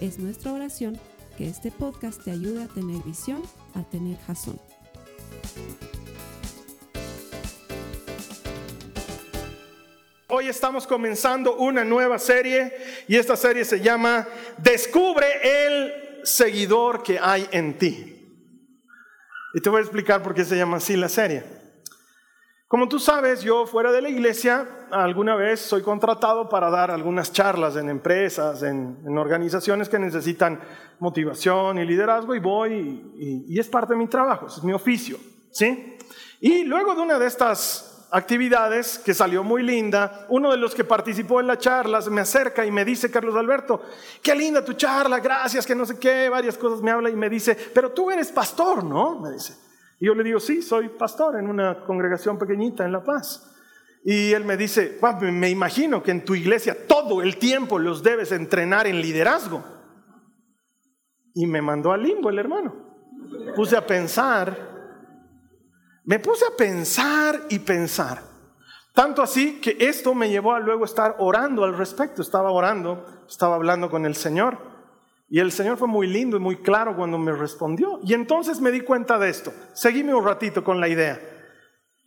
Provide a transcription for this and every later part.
Es nuestra oración que este podcast te ayude a tener visión, a tener jazón. Hoy estamos comenzando una nueva serie y esta serie se llama Descubre el seguidor que hay en ti. Y te voy a explicar por qué se llama así la serie. Como tú sabes, yo fuera de la iglesia alguna vez soy contratado para dar algunas charlas en empresas, en, organizaciones que necesitan motivación y liderazgo y voy y, es parte de mi trabajo, es mi oficio, ¿sí? Y luego de una de estas actividades que salió muy linda, uno de los que participó en la charla me acerca y me dice, Carlos Alberto, qué linda tu charla, gracias, que no sé qué, varias cosas me habla y me dice, pero tú eres pastor, ¿no? Me dice. Y yo le digo, sí, soy pastor en una congregación pequeñita en La Paz. Y él me dice, me imagino que en tu iglesia todo el tiempo los debes entrenar en liderazgo. Y me mandó al limbo el hermano. Puse a pensar, me puse a pensar y pensar. Tanto así que esto me llevó a luego estar orando al respecto. Estaba orando, estaba hablando con el Señor. Y el Señor fue muy lindo y muy claro cuando me respondió. Y entonces me di cuenta de esto. Seguime un ratito con la idea.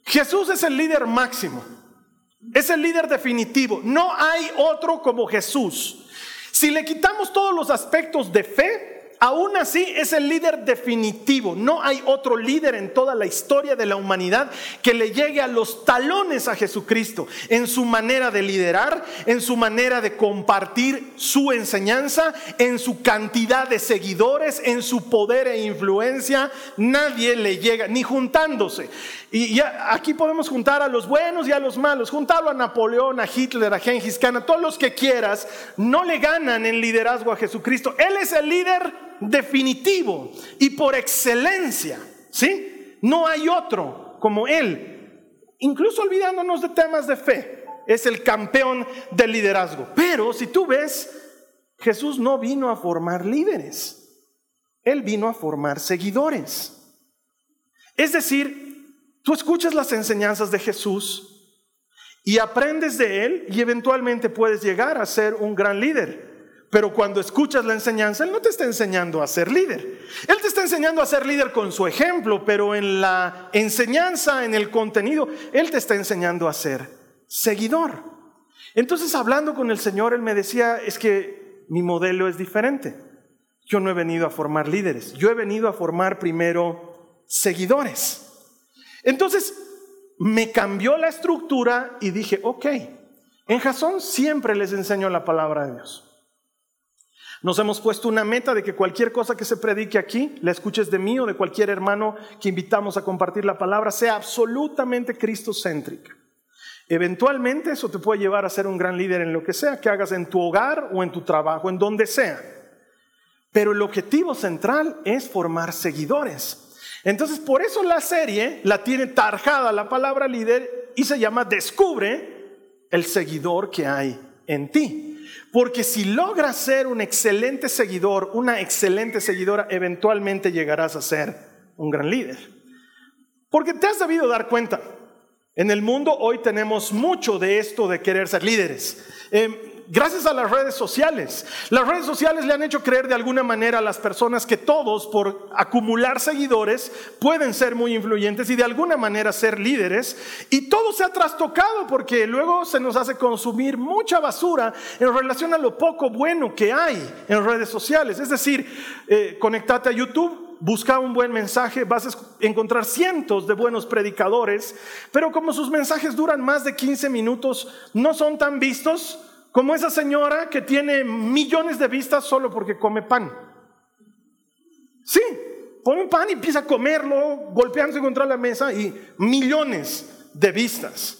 Jesús es el líder máximo. Es el líder definitivo. No hay otro como Jesús. Si le quitamos todos los aspectos de fe, aún así es el líder definitivo. No hay otro líder en toda la historia de la humanidad que le llegue a los talones a Jesucristo en su manera de liderar, en su manera de compartir su enseñanza, en su cantidad de seguidores, en su poder e influencia. Nadie le llega, ni juntándose. Y aquí podemos juntar a los buenos y a los malos. Juntarlo a Napoleón, a Hitler, a Gengis Khan, a todos los que quieras. No le ganan en liderazgo a Jesucristo. Él es el líder definitivo y por excelencia, ¿sí? No hay otro como Él, incluso olvidándonos de temas de fe, es el campeón del liderazgo. Pero si tú ves, Jesús no vino a formar líderes, Él vino a formar seguidores. Es decir, tú escuchas las enseñanzas de Jesús y aprendes de Él y eventualmente puedes llegar a ser un gran líder. Pero cuando escuchas la enseñanza, Él no te está enseñando a ser líder. Él te está enseñando a ser líder con su ejemplo, pero en la enseñanza, en el contenido, Él te está enseñando a ser seguidor. Entonces, hablando con el Señor, Él me decía, es que mi modelo es diferente. Yo no he venido a formar líderes, yo he venido a formar primero seguidores. Entonces, me cambió la estructura y dije, ok, en Jasón siempre les enseño la palabra de Dios. Nos hemos puesto una meta de que cualquier cosa que se predique aquí, la escuches de mí o de cualquier hermano que invitamos a compartir la palabra, sea absolutamente cristocéntrica. Eventualmente eso te puede llevar a ser un gran líder en lo que sea que hagas en tu hogar o en tu trabajo, en donde sea. Pero el objetivo central es formar seguidores. Entonces, por eso la serie la tiene tarjada la palabra líder y se llama Descubre el seguidor que hay en ti. Porque si logras ser un excelente seguidor, una excelente seguidora, eventualmente llegarás a ser un gran líder. Porque te has debido dar cuenta, en el mundo hoy tenemos mucho de esto de querer ser líderes. Em, gracias a las redes sociales. Las redes sociales le han hecho creer de alguna manera a las personas que todos, por acumular seguidores, pueden ser muy influyentes y de alguna manera ser líderes. Y todo se ha trastocado porque luego se nos hace consumir mucha basura en relación a lo poco bueno que hay en redes sociales. Es decir, eh, conectate a YouTube busca un buen mensaje, vas a encontrar cientos de buenos predicadores, pero como sus mensajes duran más de 15 minutos, no son tan vistos, como esa señora que tiene millones de vistas solo porque come pan. Sí, pone pan y empieza a comerlo, golpeándose contra la mesa y millones de vistas.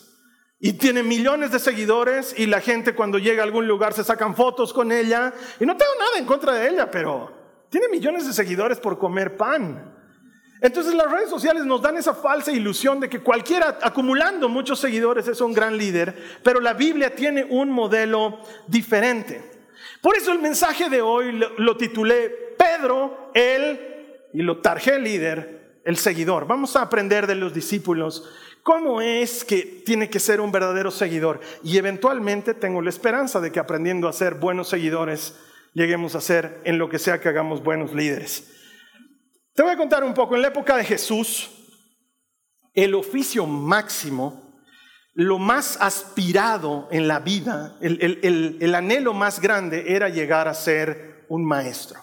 Y tiene millones de seguidores y la gente cuando llega a algún lugar se sacan fotos con ella. Y no tengo nada en contra de ella, pero Tiene millones de seguidores por comer pan. Entonces las redes sociales nos dan esa falsa ilusión de que cualquiera acumulando muchos seguidores es un gran líder, pero la Biblia tiene un modelo diferente. Por eso el mensaje de hoy lo, titulé Pedro, el, y lo tarjé líder, el seguidor. Vamos a aprender de los discípulos cómo es que tiene que ser un verdadero seguidor. Y eventualmente tengo la esperanza de que aprendiendo a ser buenos seguidores, lleguemos a ser en lo que sea que hagamos buenos líderes. Te voy a contar un poco, en la época de Jesús, el oficio máximo, lo más aspirado en la vida, el, anhelo más grande era llegar a ser un maestro.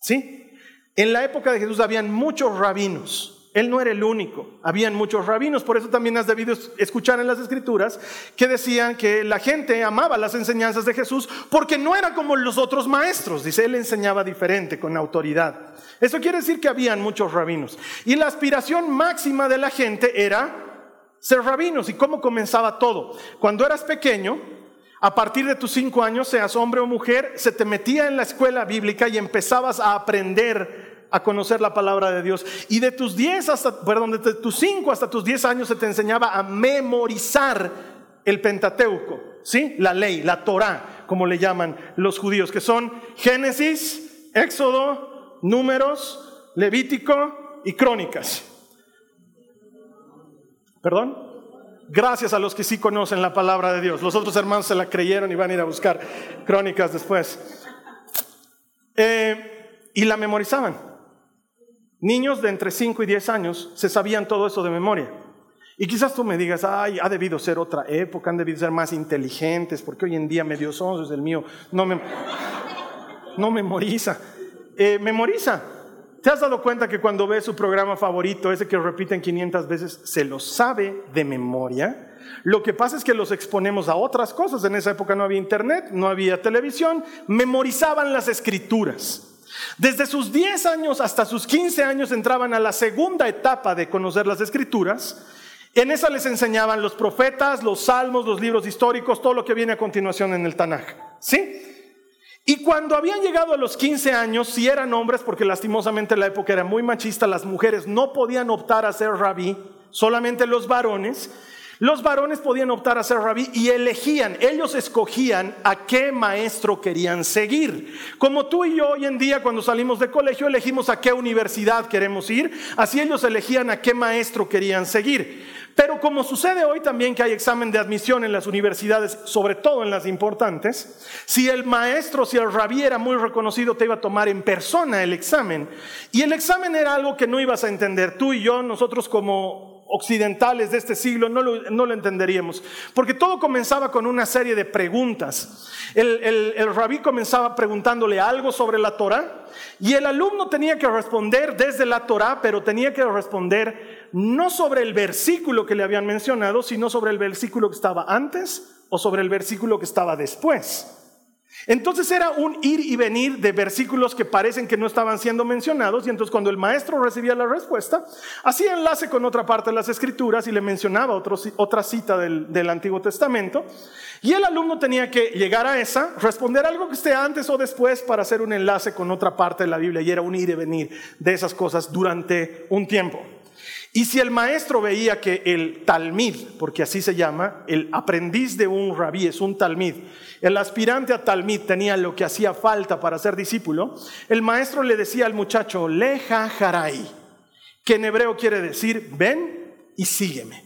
¿Sí? En la época de Jesús habían muchos rabinos, él no era el único, habían muchos rabinos, por eso también has debido escuchar en las escrituras que decían que la gente amaba las enseñanzas de Jesús porque no era como los otros maestros, dice, él enseñaba diferente, con autoridad. Eso quiere decir que habían muchos rabinos. Y la aspiración máxima de la gente era ser rabinos. ¿Y cómo comenzaba todo? Cuando eras pequeño, a partir de tus cinco años, seas hombre o mujer, se te metía en la escuela bíblica y empezabas a aprender a conocer la palabra de Dios. Y de tus 10 hasta, perdón, de tus 5 hasta tus 10 años se te enseñaba a memorizar el Pentateuco, ¿sí? La ley, la Torah, como le llaman los judíos, que son Génesis, Éxodo, Números, Levítico y Crónicas. ¿Perdón? Gracias a los que sí conocen la palabra de Dios. Los otros hermanos se la creyeron y van a ir a buscar crónicas después. Eh, y la memorizaban. Niños de entre 5 y 10 años se sabían todo eso de memoria. Y quizás tú me digas, ay, ha debido ser otra época, han debido ser más inteligentes, porque hoy en día medio son, el mío no, me, no memoriza. Eh, memoriza. ¿Te has dado cuenta que cuando ves su programa favorito, ese que repiten 500 veces, se lo sabe de memoria? Lo que pasa es que los exponemos a otras cosas. En esa época no había internet, no había televisión, memorizaban las escrituras. Desde sus 10 años hasta sus 15 años entraban a la segunda etapa de conocer las escrituras. En esa les enseñaban los profetas, los salmos, los libros históricos, todo lo que viene a continuación en el Tanaj. ¿Sí? Y cuando habían llegado a los 15 años, si eran hombres, porque lastimosamente la época era muy machista, las mujeres no podían optar a ser rabí, solamente los varones. Los varones podían optar a ser rabí y elegían, ellos escogían a qué maestro querían seguir. Como tú y yo hoy en día cuando salimos de colegio elegimos a qué universidad queremos ir, así ellos elegían a qué maestro querían seguir. Pero como sucede hoy también que hay examen de admisión en las universidades, sobre todo en las importantes, si el maestro, si el rabí era muy reconocido, te iba a tomar en persona el examen. Y el examen era algo que no ibas a entender. Tú y yo, nosotros como occidentales de este siglo no lo, entenderíamos. Porque todo comenzaba con una serie de preguntas. El, el, rabí comenzaba preguntándole algo sobre la Torah y el alumno tenía que responder desde la Torah, pero tenía que responder no sobre el versículo que le habían mencionado, sino sobre el versículo que estaba antes o sobre el versículo que estaba después. Entonces era un ir y venir de versículos que parecen que no estaban siendo mencionados y entonces cuando el maestro recibía la respuesta, hacía enlace con otra parte de las escrituras y le mencionaba otra cita del, del Antiguo Testamento y el alumno tenía que llegar a esa, responder algo que esté antes o después para hacer un enlace con otra parte de la Biblia y era un ir y venir de esas cosas durante un tiempo. Y si el maestro veía que el talmid, porque así se llama, el aprendiz de un rabí es un talmid, el aspirante a talmid tenía lo que hacía falta para ser discípulo, el maestro le decía al muchacho, leja harai, que en hebreo quiere decir, ven y sígueme.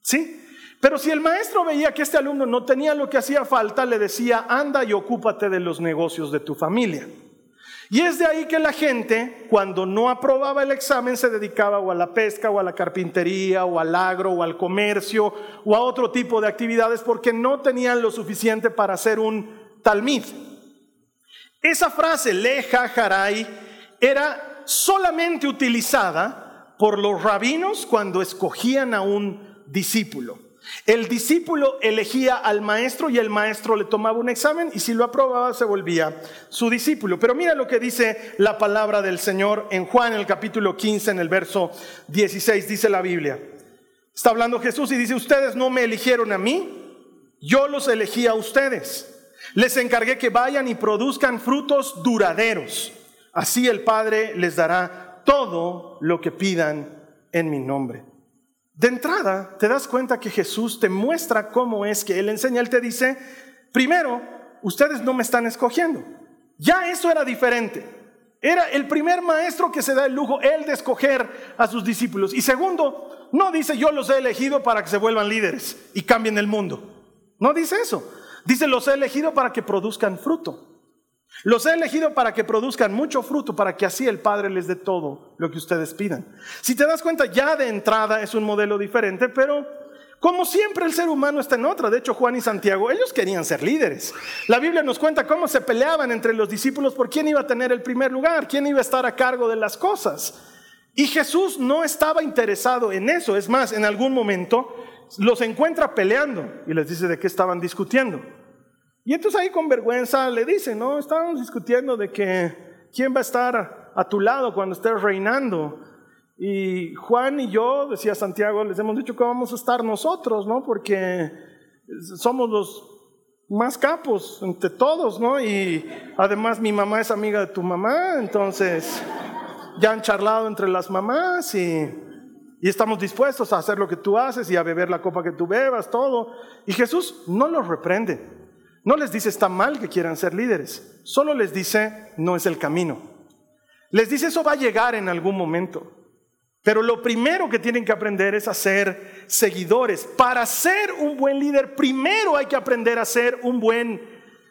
¿Sí? Pero si el maestro veía que este alumno no tenía lo que hacía falta, le decía, anda y ocúpate de los negocios de tu familia. Y es de ahí que la gente, cuando no aprobaba el examen, se dedicaba o a la pesca, o a la carpintería, o al agro, o al comercio, o a otro tipo de actividades, porque no tenían lo suficiente para hacer un talmid. Esa frase, leja jaray, era solamente utilizada por los rabinos cuando escogían a un discípulo. El discípulo elegía al maestro y el maestro le tomaba un examen y si lo aprobaba se volvía su discípulo. Pero mira lo que dice la palabra del Señor en Juan, el capítulo 15, en el verso 16, dice la Biblia. Está hablando Jesús y dice, ustedes no me eligieron a mí, yo los elegí a ustedes. Les encargué que vayan y produzcan frutos duraderos, Así el Padre les dará todo lo que pidan en mi nombre. De entrada, te das cuenta que Jesús te muestra cómo es que Él enseña. Él te dice, primero, ustedes no me están escogiendo. Ya eso era diferente. Era el primer maestro que se da el lujo, él de escoger a sus discípulos. Y segundo, no dice yo los he elegido para que se vuelvan líderes y cambien el mundo. No dice eso. Dice los he elegido para que produzcan fruto. Los he elegido para que produzcan mucho fruto, para que así el Padre les dé todo lo que ustedes pidan. Si te das cuenta, ya de entrada es un modelo diferente, pero como siempre el ser humano está en otra. De hecho, Juan y Santiago, ellos querían ser líderes. La Biblia nos cuenta cómo se peleaban entre los discípulos por quién iba a tener el primer lugar, quién iba a estar a cargo de las cosas. Y Jesús no estaba interesado en eso. Es más, en algún momento los encuentra peleando y les dice de qué estaban discutiendo. Y entonces ahí con vergüenza le dice, no, estábamos discutiendo de que quién va a estar a tu lado cuando estés reinando. Y Juan y yo, decía Santiago, les hemos dicho que vamos a estar nosotros, ¿no? Porque somos los más capos entre todos, ¿no? Y además mi mamá es amiga de tu mamá, entonces ya han charlado entre las mamás y, y estamos dispuestos a hacer lo que tú haces y a beber la copa que tú bebas, todo. Y Jesús no los reprende, no les dice está mal que quieran ser líderes, solo les dice no es el camino. Les dice eso va a llegar en algún momento. Pero lo primero que tienen que aprender es a ser seguidores. Para ser un buen líder, primero hay que aprender a ser un buen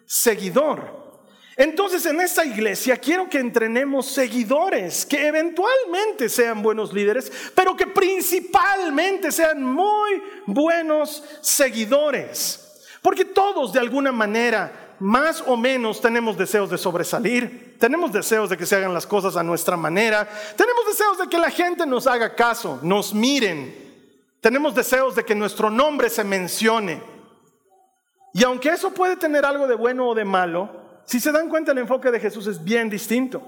seguidor. Entonces en esta iglesia quiero que entrenemos seguidores, que eventualmente sean buenos líderes, pero que principalmente sean muy buenos seguidores. Porque todos de alguna manera más o menos tenemos deseos de sobresalir, tenemos deseos de que se hagan las cosas a nuestra manera, tenemos deseos de que la gente nos haga caso, nos miren, tenemos deseos de que nuestro nombre se mencione. Y aunque eso puede tener algo de bueno o de malo, si se dan cuenta el enfoque de Jesús es bien distinto.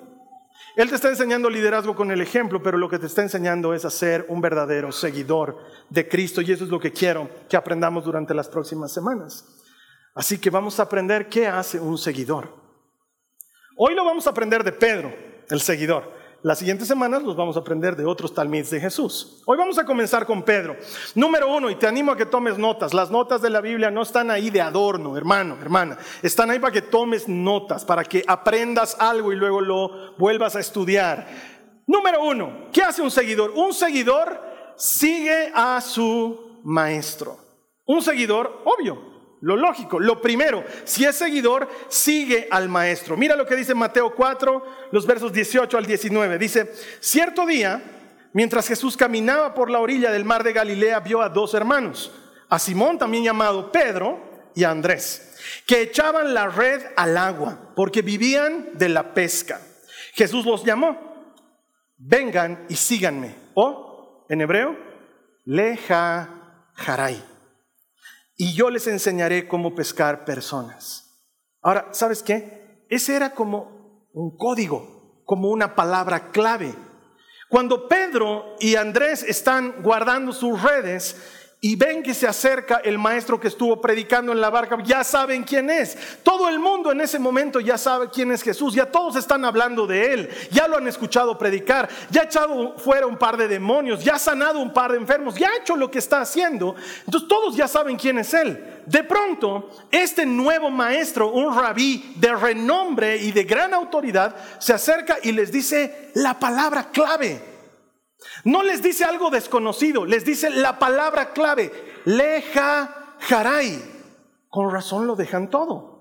Él te está enseñando liderazgo con el ejemplo, pero lo que te está enseñando es a ser un verdadero seguidor de Cristo y eso es lo que quiero que aprendamos durante las próximas semanas. Así que vamos a aprender qué hace un seguidor. Hoy lo vamos a aprender de Pedro, el seguidor. Las siguientes semanas los vamos a aprender de otros talmids de Jesús. Hoy vamos a comenzar con Pedro. Número uno, y te animo a que tomes notas. Las notas de la Biblia no están ahí de adorno, hermano, hermana. Están ahí para que tomes notas, para que aprendas algo y luego lo vuelvas a estudiar. Número uno, ¿qué hace un seguidor? Un seguidor sigue a su maestro. Un seguidor, obvio, lo lógico, lo primero, si es seguidor, sigue al maestro. Mira lo que dice Mateo 4, los versos 18 al 19. Dice, cierto día, mientras Jesús caminaba por la orilla del mar de Galilea, vio a dos hermanos, a Simón también llamado Pedro y a Andrés, que echaban la red al agua porque vivían de la pesca. Jesús los llamó, vengan y síganme. O, en hebreo, leja jaray y yo les enseñaré cómo pescar personas. Ahora, ¿sabes qué? Ese era como un código, como una palabra clave. Cuando Pedro y Andrés están guardando sus redes, y ven que se acerca el maestro que estuvo predicando en la barca, ya saben quién es. Todo el mundo en ese momento ya sabe quién es Jesús, ya todos están hablando de él, ya lo han escuchado predicar, ya ha echado fuera un par de demonios, ya ha sanado un par de enfermos, ya ha hecho lo que está haciendo. Entonces todos ya saben quién es él. De pronto, este nuevo maestro, un rabí de renombre y de gran autoridad, se acerca y les dice la palabra clave. No les dice algo desconocido, les dice la palabra clave, leja jaray. Con razón lo dejan todo.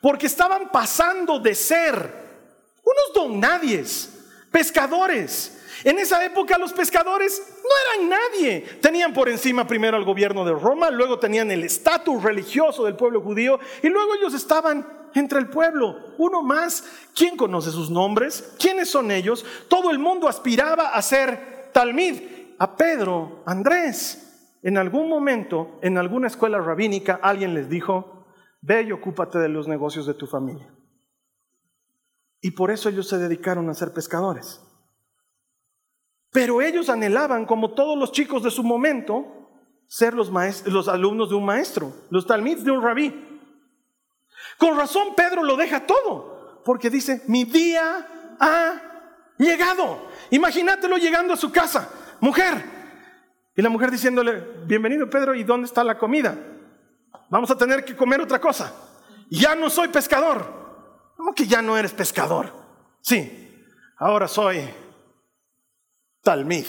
Porque estaban pasando de ser unos don nadies, pescadores. En esa época los pescadores no eran nadie. Tenían por encima primero al gobierno de Roma, luego tenían el estatus religioso del pueblo judío y luego ellos estaban entre el pueblo, uno más. ¿Quién conoce sus nombres? ¿Quiénes son ellos? Todo el mundo aspiraba a ser talmid. A Pedro, Andrés. En algún momento, en alguna escuela rabínica, alguien les dijo, ve y ocúpate de los negocios de tu familia. Y por eso ellos se dedicaron a ser pescadores. Pero ellos anhelaban, como todos los chicos de su momento, ser los, los alumnos de un maestro, los talmids de un rabí. Con razón Pedro lo deja todo, porque dice, mi día ha llegado. Imagínatelo llegando a su casa, mujer. Y la mujer diciéndole, bienvenido Pedro, ¿y dónde está la comida? Vamos a tener que comer otra cosa. Ya no soy pescador. ¿Cómo que ya no eres pescador? Sí, ahora soy talmid.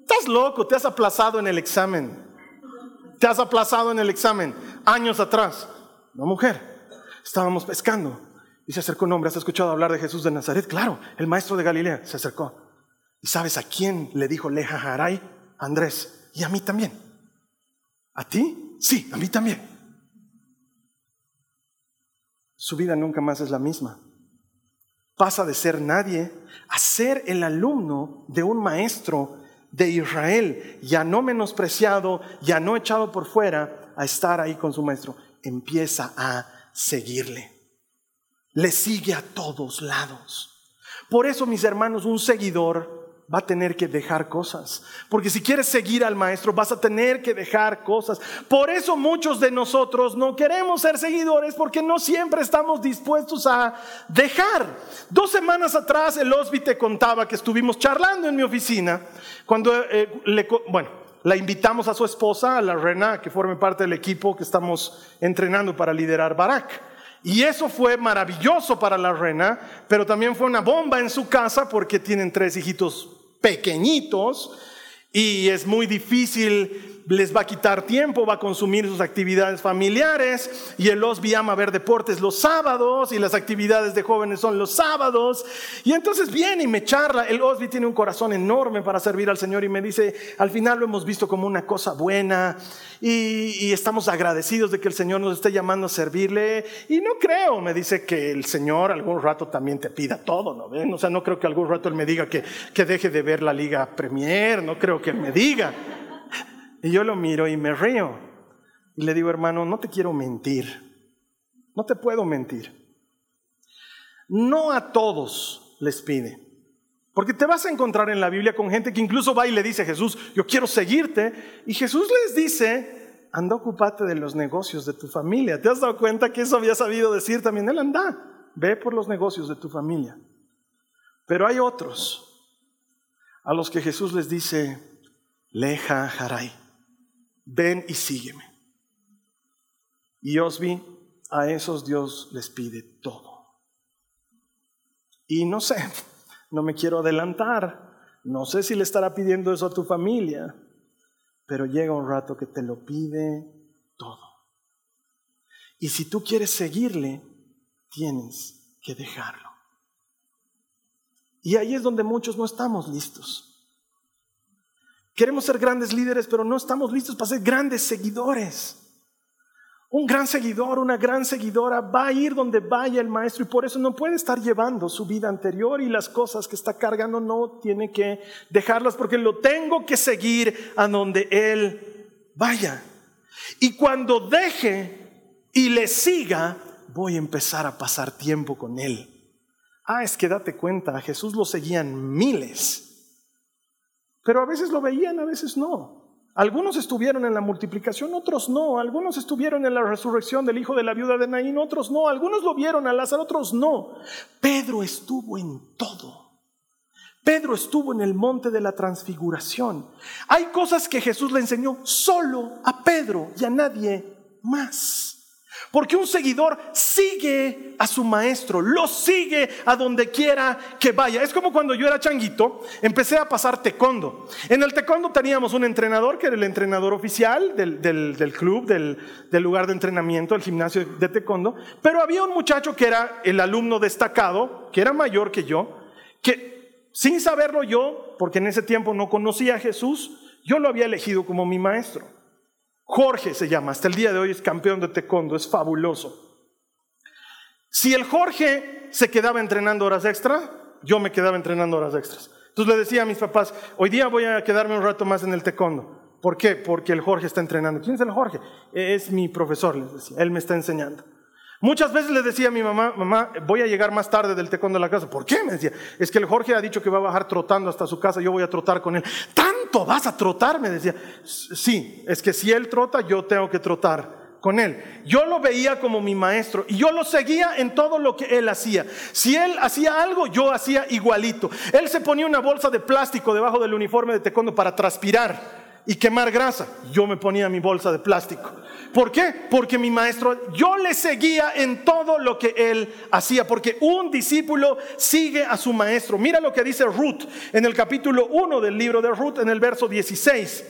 Estás loco, te has aplazado en el examen. Te has aplazado en el examen años atrás. No, mujer, estábamos pescando y se acercó un hombre. ¿Has escuchado hablar de Jesús de Nazaret? Claro, el maestro de Galilea se acercó. ¿Y sabes a quién le dijo Leja Haray? Andrés. Y a mí también. ¿A ti? Sí, a mí también. Su vida nunca más es la misma. Pasa de ser nadie a ser el alumno de un maestro de Israel, ya no menospreciado, ya no echado por fuera, a estar ahí con su maestro. Empieza a seguirle. Le sigue a todos lados. Por eso, mis hermanos, un seguidor va a tener que dejar cosas. Porque si quieres seguir al maestro, vas a tener que dejar cosas. Por eso muchos de nosotros no queremos ser seguidores porque no siempre estamos dispuestos a dejar. Dos semanas atrás el Osby te contaba que estuvimos charlando en mi oficina cuando eh, le, bueno, la invitamos a su esposa, a la Rena, que forme parte del equipo que estamos entrenando para liderar Barak. Y eso fue maravilloso para la reina, pero también fue una bomba en su casa porque tienen tres hijitos pequeñitos y es muy difícil les va a quitar tiempo, va a consumir sus actividades familiares y el Osby ama ver deportes los sábados y las actividades de jóvenes son los sábados. Y entonces viene y me charla, el Osby tiene un corazón enorme para servir al Señor y me dice, al final lo hemos visto como una cosa buena y, estamos agradecidos de que el Señor nos esté llamando a servirle. Y no creo, me dice que el Señor algún rato también te pida todo, ¿no ven? O sea, no creo que algún rato Él me diga que, que deje de ver la Liga Premier, no creo que Él me diga. Y yo lo miro y me río. Y le digo, hermano, no te quiero mentir. No te puedo mentir. No a todos les pide. Porque te vas a encontrar en la Biblia con gente que incluso va y le dice a Jesús, yo quiero seguirte. Y Jesús les dice, anda, ocupate de los negocios de tu familia. ¿Te has dado cuenta que eso había sabido decir también? Él anda, ve por los negocios de tu familia. Pero hay otros a los que Jesús les dice, leja haray ven y sígueme. Y Osby, a esos Dios les pide todo. Y no sé, no me quiero adelantar, no sé si le estará pidiendo eso a tu familia, pero llega un rato que te lo pide todo. Y si tú quieres seguirle, tienes que dejarlo. Y ahí es donde muchos no estamos listos. Queremos ser grandes líderes, pero no estamos listos para ser grandes seguidores. Un gran seguidor, una gran seguidora va a ir donde vaya el maestro y por eso no puede estar llevando su vida anterior y las cosas que está cargando no tiene que dejarlas porque lo tengo que seguir a donde él vaya. Y cuando deje y le siga, voy a empezar a pasar tiempo con él. Ah, es que date cuenta, a Jesús lo seguían miles pero a veces lo veían, a veces no. Algunos estuvieron en la multiplicación, otros no. Algunos estuvieron en la resurrección del hijo de la viuda de Naín, otros no. Algunos lo vieron a Lázaro, otros no. Pedro estuvo en todo. Pedro estuvo en el monte de la transfiguración. Hay cosas que Jesús le enseñó solo a Pedro y a nadie más. Porque un seguidor sigue a su maestro, lo sigue a donde quiera que vaya. Es como cuando yo era changuito, empecé a pasar taekwondo. En el taekwondo teníamos un entrenador que era el entrenador oficial del, club, del, del, lugar de entrenamiento, el gimnasio de taekwondo. Pero había un muchacho que era el alumno destacado, que era mayor que yo, que sin saberlo yo, porque en ese tiempo no conocía a Jesús, yo lo había elegido como mi maestro. Jorge se llama, hasta el día de hoy es campeón de taekwondo, es fabuloso. Si el Jorge se quedaba entrenando horas extra, yo me quedaba entrenando horas extras. Entonces le decía a mis papás, hoy día voy a quedarme un rato más en el taekwondo. ¿Por qué? Porque el Jorge está entrenando. ¿Quién es el Jorge? Es mi profesor, les decía. Él me está enseñando. Muchas veces le decía a mi mamá, mamá, voy a llegar más tarde del taekwondo a la casa. ¿Por qué? Me decía, es que el Jorge ha dicho que va a bajar trotando hasta su casa, yo voy a trotar con él. ¿Tanto vas a trotar? Me decía, sí, es que si él trota, yo tengo que trotar con él. Yo lo veía como mi maestro y yo lo seguía en todo lo que él hacía. Si él hacía algo, yo hacía igualito. Él se ponía una bolsa de plástico debajo del uniforme de taekwondo para transpirar y quemar grasa. Yo me ponía mi bolsa de plástico. ¿Por qué? Porque mi maestro, yo le seguía en todo lo que él hacía, porque un discípulo sigue a su maestro. Mira lo que dice Ruth en el capítulo 1 del libro de Ruth, en el verso 16.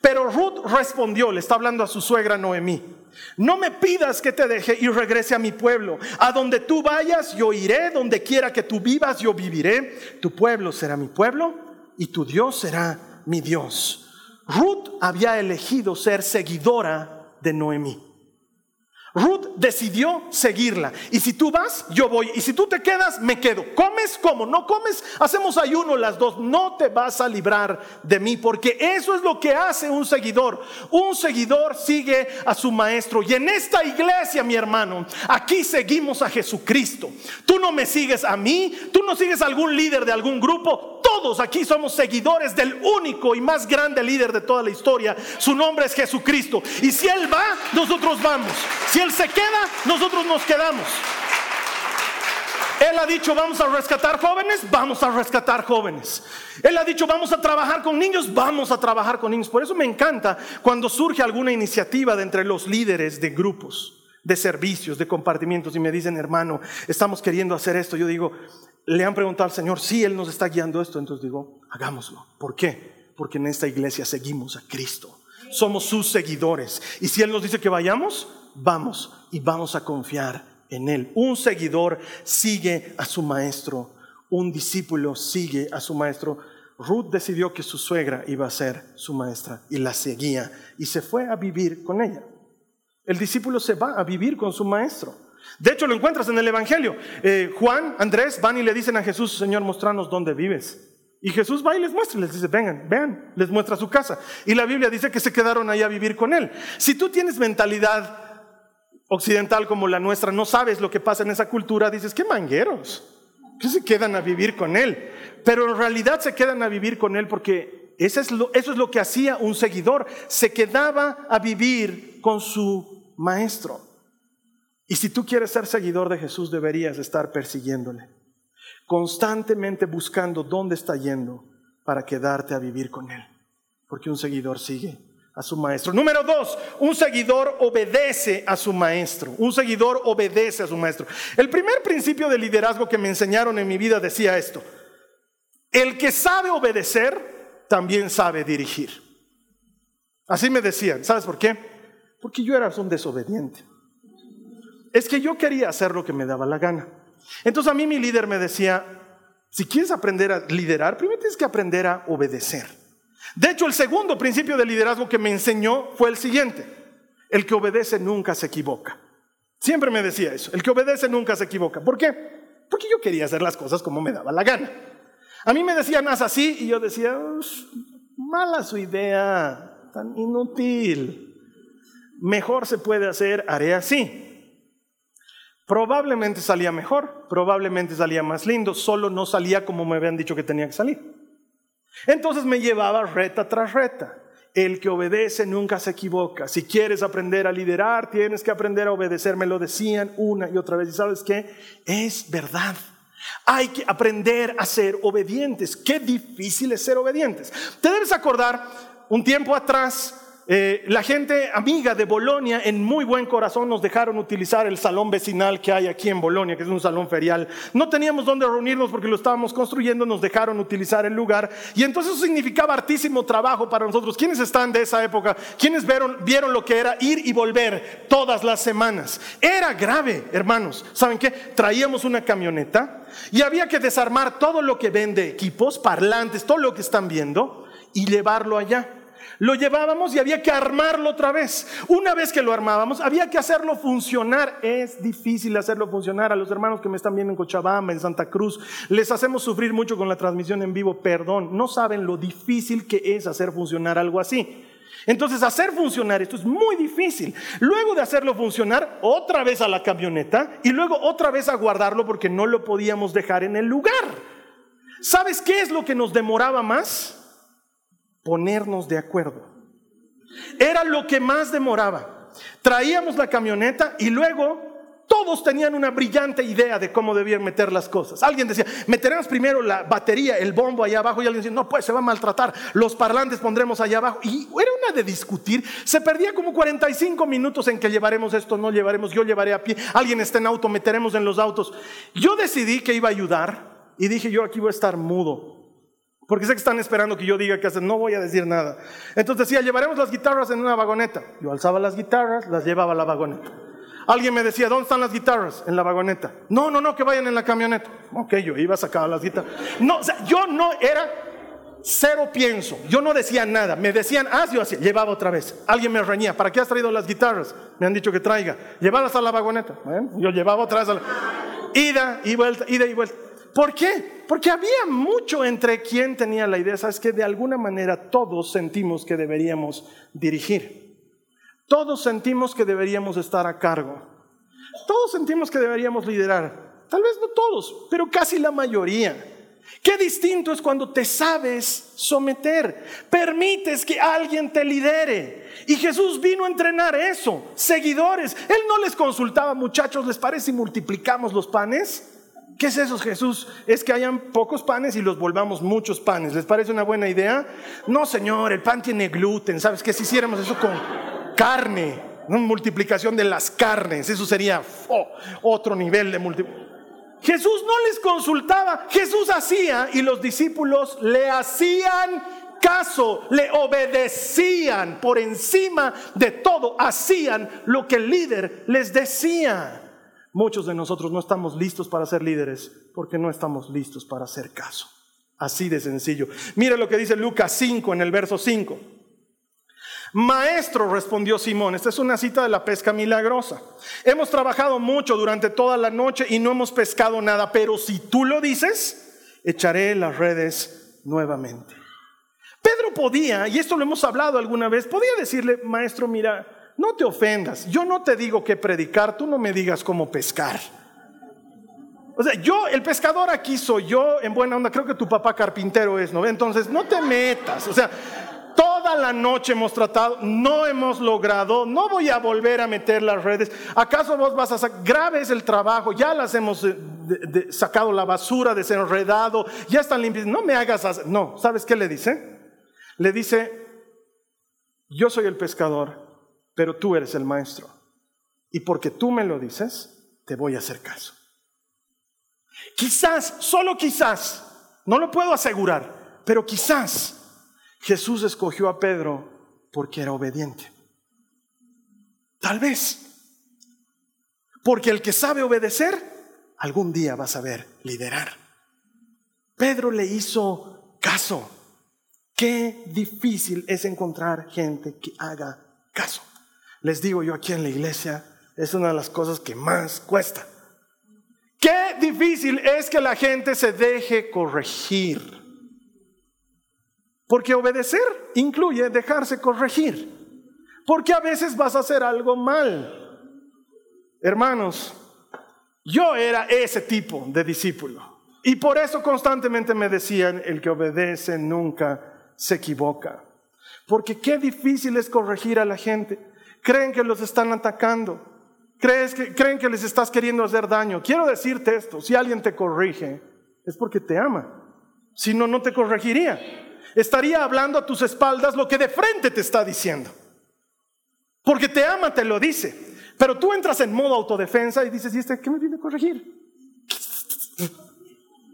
Pero Ruth respondió, le está hablando a su suegra Noemí, no me pidas que te deje y regrese a mi pueblo. A donde tú vayas, yo iré, donde quiera que tú vivas, yo viviré. Tu pueblo será mi pueblo y tu Dios será mi Dios. Ruth había elegido ser seguidora de Noemí. Ruth decidió seguirla. Y si tú vas, yo voy. Y si tú te quedas, me quedo. ¿Comes? como ¿No comes? Hacemos ayuno las dos. No te vas a librar de mí. Porque eso es lo que hace un seguidor. Un seguidor sigue a su maestro. Y en esta iglesia, mi hermano, aquí seguimos a Jesucristo. Tú no me sigues a mí. Tú no sigues a algún líder de algún grupo. Todos aquí somos seguidores del único y más grande líder de toda la historia. Su nombre es Jesucristo. Y si Él va, nosotros vamos. Si Él se queda, nosotros nos quedamos. Él ha dicho, vamos a rescatar jóvenes, vamos a rescatar jóvenes. Él ha dicho, vamos a trabajar con niños, vamos a trabajar con niños. Por eso me encanta cuando surge alguna iniciativa de entre los líderes de grupos, de servicios, de compartimientos y me dicen, hermano, estamos queriendo hacer esto. Yo digo, le han preguntado al Señor, sí, Él nos está guiando esto. Entonces digo, hagámoslo. ¿Por qué? Porque en esta iglesia seguimos a Cristo. Somos sus seguidores. Y si Él nos dice que vayamos, vamos y vamos a confiar en Él. Un seguidor sigue a su maestro, un discípulo sigue a su maestro. Ruth decidió que su suegra iba a ser su maestra y la seguía y se fue a vivir con ella. El discípulo se va a vivir con su maestro. De hecho, lo encuentras en el Evangelio. Eh, Juan, Andrés van y le dicen a Jesús, Señor, mostranos dónde vives. Y Jesús va y les muestra, les dice, vengan, vean, les muestra su casa. Y la Biblia dice que se quedaron ahí a vivir con él. Si tú tienes mentalidad occidental como la nuestra, no sabes lo que pasa en esa cultura, dices, qué mangueros, que se quedan a vivir con él. Pero en realidad se quedan a vivir con él porque eso es lo, eso es lo que hacía un seguidor, se quedaba a vivir con su maestro. Y si tú quieres ser seguidor de Jesús, deberías estar persiguiéndole, constantemente buscando dónde está yendo para quedarte a vivir con él, porque un seguidor sigue a su maestro. Número dos, un seguidor obedece a su maestro. Un seguidor obedece a su maestro. El primer principio de liderazgo que me enseñaron en mi vida decía esto. El que sabe obedecer, también sabe dirigir. Así me decían. ¿Sabes por qué? Porque yo era un desobediente. Es que yo quería hacer lo que me daba la gana. Entonces a mí mi líder me decía, si quieres aprender a liderar, primero tienes que aprender a obedecer. De hecho, el segundo principio de liderazgo que me enseñó fue el siguiente. El que obedece nunca se equivoca. Siempre me decía eso. El que obedece nunca se equivoca. ¿Por qué? Porque yo quería hacer las cosas como me daba la gana. A mí me decían, haz así, y yo decía, mala su idea, tan inútil. Mejor se puede hacer, haré así. Probablemente salía mejor, probablemente salía más lindo, solo no salía como me habían dicho que tenía que salir. Entonces me llevaba reta tras reta. El que obedece nunca se equivoca. Si quieres aprender a liderar, tienes que aprender a obedecer. Me lo decían una y otra vez. ¿Y sabes qué? Es verdad. Hay que aprender a ser obedientes. Qué difícil es ser obedientes. Te debes acordar, un tiempo atrás, eh, la gente amiga de Bolonia, en muy buen corazón, nos dejaron utilizar el salón vecinal que hay aquí en Bolonia, que es un salón ferial. No teníamos dónde reunirnos porque lo estábamos construyendo, nos dejaron utilizar el lugar. Y entonces eso significaba hartísimo trabajo para nosotros. ¿Quiénes están de esa época? ¿Quiénes vieron, vieron lo que era ir y volver todas las semanas? Era grave, hermanos. ¿Saben qué? Traíamos una camioneta y había que desarmar todo lo que vende equipos, parlantes, todo lo que están viendo y llevarlo allá. Lo llevábamos y había que armarlo otra vez. Una vez que lo armábamos, había que hacerlo funcionar. Es difícil hacerlo funcionar. A los hermanos que me están viendo en Cochabamba, en Santa Cruz, les hacemos sufrir mucho con la transmisión en vivo. Perdón, no saben lo difícil que es hacer funcionar algo así. Entonces, hacer funcionar esto es muy difícil. Luego de hacerlo funcionar, otra vez a la camioneta y luego otra vez a guardarlo porque no lo podíamos dejar en el lugar. ¿Sabes qué es lo que nos demoraba más? Ponernos de acuerdo. Era lo que más demoraba. Traíamos la camioneta y luego todos tenían una brillante idea de cómo debían meter las cosas. Alguien decía, meteremos primero la batería, el bombo allá abajo, y alguien decía, no, pues se va a maltratar, los parlantes pondremos allá abajo. Y era una de discutir, se perdía como 45 minutos en que llevaremos esto, no llevaremos, yo llevaré a pie, alguien está en auto, meteremos en los autos. Yo decidí que iba a ayudar y dije, yo aquí voy a estar mudo. Porque sé que están esperando que yo diga qué hacer, no voy a decir nada. Entonces decía, llevaremos las guitarras en una vagoneta. Yo alzaba las guitarras, las llevaba a la vagoneta. Alguien me decía, ¿dónde están las guitarras? En la vagoneta. No, no, no, que vayan en la camioneta. Ok, yo iba a sacar las guitarras. No, o sea, yo no era cero pienso. Yo no decía nada. Me decían, haz, yo hacía. Llevaba otra vez. Alguien me reñía, ¿para qué has traído las guitarras? Me han dicho que traiga. Llevarlas a la vagoneta. yo llevaba otra vez a la... Ida y vuelta, ida y vuelta. ¿Por qué? Porque había mucho entre quien tenía la idea. Sabes que de alguna manera todos sentimos que deberíamos dirigir. Todos sentimos que deberíamos estar a cargo. Todos sentimos que deberíamos liderar. Tal vez no todos, pero casi la mayoría. Qué distinto es cuando te sabes someter, permites que alguien te lidere. Y Jesús vino a entrenar eso, seguidores. Él no les consultaba, muchachos, ¿les parece si multiplicamos los panes? ¿Qué es eso, Jesús? Es que hayan pocos panes y los volvamos muchos panes. ¿Les parece una buena idea? No, Señor, el pan tiene gluten. ¿Sabes qué? Si hiciéramos eso con carne, una multiplicación de las carnes, eso sería oh, otro nivel de multiplicación. Jesús no les consultaba, Jesús hacía y los discípulos le hacían caso, le obedecían por encima de todo, hacían lo que el líder les decía. Muchos de nosotros no estamos listos para ser líderes porque no estamos listos para hacer caso. Así de sencillo. Mira lo que dice Lucas 5 en el verso 5. Maestro, respondió Simón, esta es una cita de la pesca milagrosa. Hemos trabajado mucho durante toda la noche y no hemos pescado nada, pero si tú lo dices, echaré las redes nuevamente. Pedro podía, y esto lo hemos hablado alguna vez, podía decirle, maestro, mira, no te ofendas, yo no te digo qué predicar, tú no me digas cómo pescar. O sea, yo, el pescador aquí soy yo, en buena onda, creo que tu papá carpintero es, ¿no? Entonces, no te metas, o sea, Toda la noche hemos tratado, no hemos logrado, no voy a volver a meter las redes. ¿Acaso vos vas a sacar? Grave es el trabajo, ya las hemos eh, sacado la basura, desenredado, ya están limpias. No me hagas hacer. No, ¿sabes qué le dice? Le dice, yo soy el pescador, pero tú eres el maestro. Y porque tú me lo dices, te voy a hacer caso. Quizás, solo quizás, no lo puedo asegurar, pero quizás Jesús escogió a Pedro porque era obediente. Tal vez. Porque el que sabe obedecer, algún día va a saber liderar. Pedro le hizo caso. Qué difícil es encontrar gente que haga caso. Les digo yo aquí en la iglesia, es una de las cosas que más cuesta. Qué difícil es que la gente se deje corregir. Porque obedecer incluye dejarse corregir. Porque a veces vas a hacer algo mal. Hermanos, yo era ese tipo de discípulo. Y por eso constantemente me decían, el que obedece nunca se equivoca. Porque qué difícil es corregir a la gente. Creen que los están atacando. ¿Crees que, creen que les estás queriendo hacer daño. Quiero decirte esto, si alguien te corrige, es porque te ama. Si no, no te corregiría estaría hablando a tus espaldas lo que de frente te está diciendo. Porque te ama, te lo dice. Pero tú entras en modo autodefensa y dices, ¿y este qué me viene a corregir?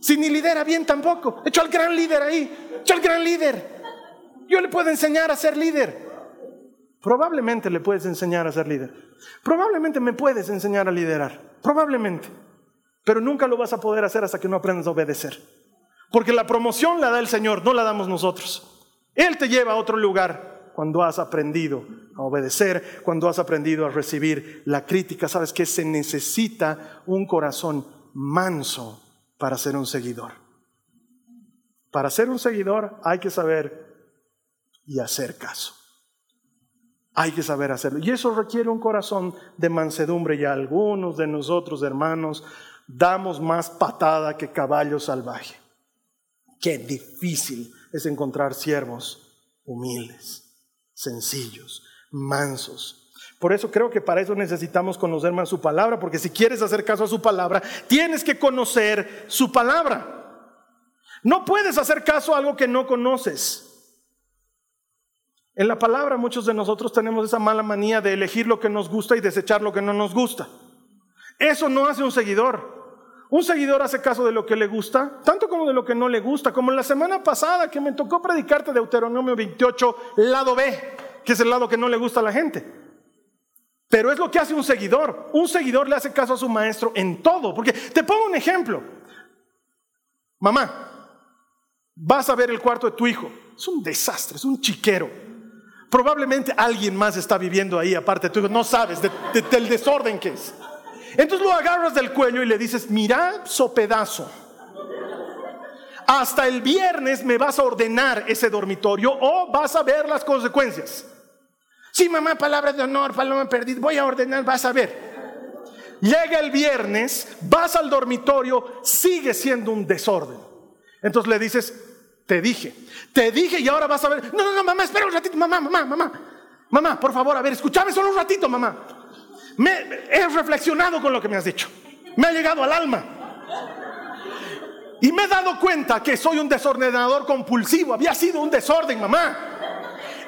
Si ni lidera bien tampoco. Hecho al gran líder ahí. Hecho al gran líder. Yo le puedo enseñar a ser líder. Probablemente le puedes enseñar a ser líder. Probablemente me puedes enseñar a liderar. Probablemente. Pero nunca lo vas a poder hacer hasta que no aprendas a obedecer. Porque la promoción la da el Señor, no la damos nosotros. Él te lleva a otro lugar cuando has aprendido a obedecer, cuando has aprendido a recibir la crítica. Sabes que se necesita un corazón manso para ser un seguidor. Para ser un seguidor hay que saber y hacer caso. Hay que saber hacerlo. Y eso requiere un corazón de mansedumbre. Y algunos de nosotros, hermanos, damos más patada que caballo salvaje. Qué difícil es encontrar siervos humildes, sencillos, mansos. Por eso creo que para eso necesitamos conocer más su palabra, porque si quieres hacer caso a su palabra, tienes que conocer su palabra. No puedes hacer caso a algo que no conoces. En la palabra muchos de nosotros tenemos esa mala manía de elegir lo que nos gusta y desechar lo que no nos gusta. Eso no hace un seguidor. Un seguidor hace caso de lo que le gusta, tanto como de lo que no le gusta, como la semana pasada que me tocó predicarte Deuteronomio 28, lado B, que es el lado que no le gusta a la gente. Pero es lo que hace un seguidor. Un seguidor le hace caso a su maestro en todo. Porque te pongo un ejemplo. Mamá, vas a ver el cuarto de tu hijo. Es un desastre, es un chiquero. Probablemente alguien más está viviendo ahí aparte hijo. No sabes del desorden que es. Entonces lo agarras del cuello y le dices, mira, sopedazo. Hasta el viernes me vas a ordenar ese dormitorio o vas a ver las consecuencias. Sí, mamá, palabra de honor, paloma perdida, voy a ordenar, vas a ver. Llega el viernes, vas al dormitorio, sigue siendo un desorden. Entonces le dices, te dije, te dije y ahora vas a ver. No, no, no, mamá, espera un ratito, mamá, mamá, mamá. Mamá, por favor, a ver, escúchame solo un ratito, mamá. Me, he reflexionado con lo que me has dicho. Me ha llegado al alma. Y me he dado cuenta que soy un desordenador compulsivo. Había sido un desorden, mamá.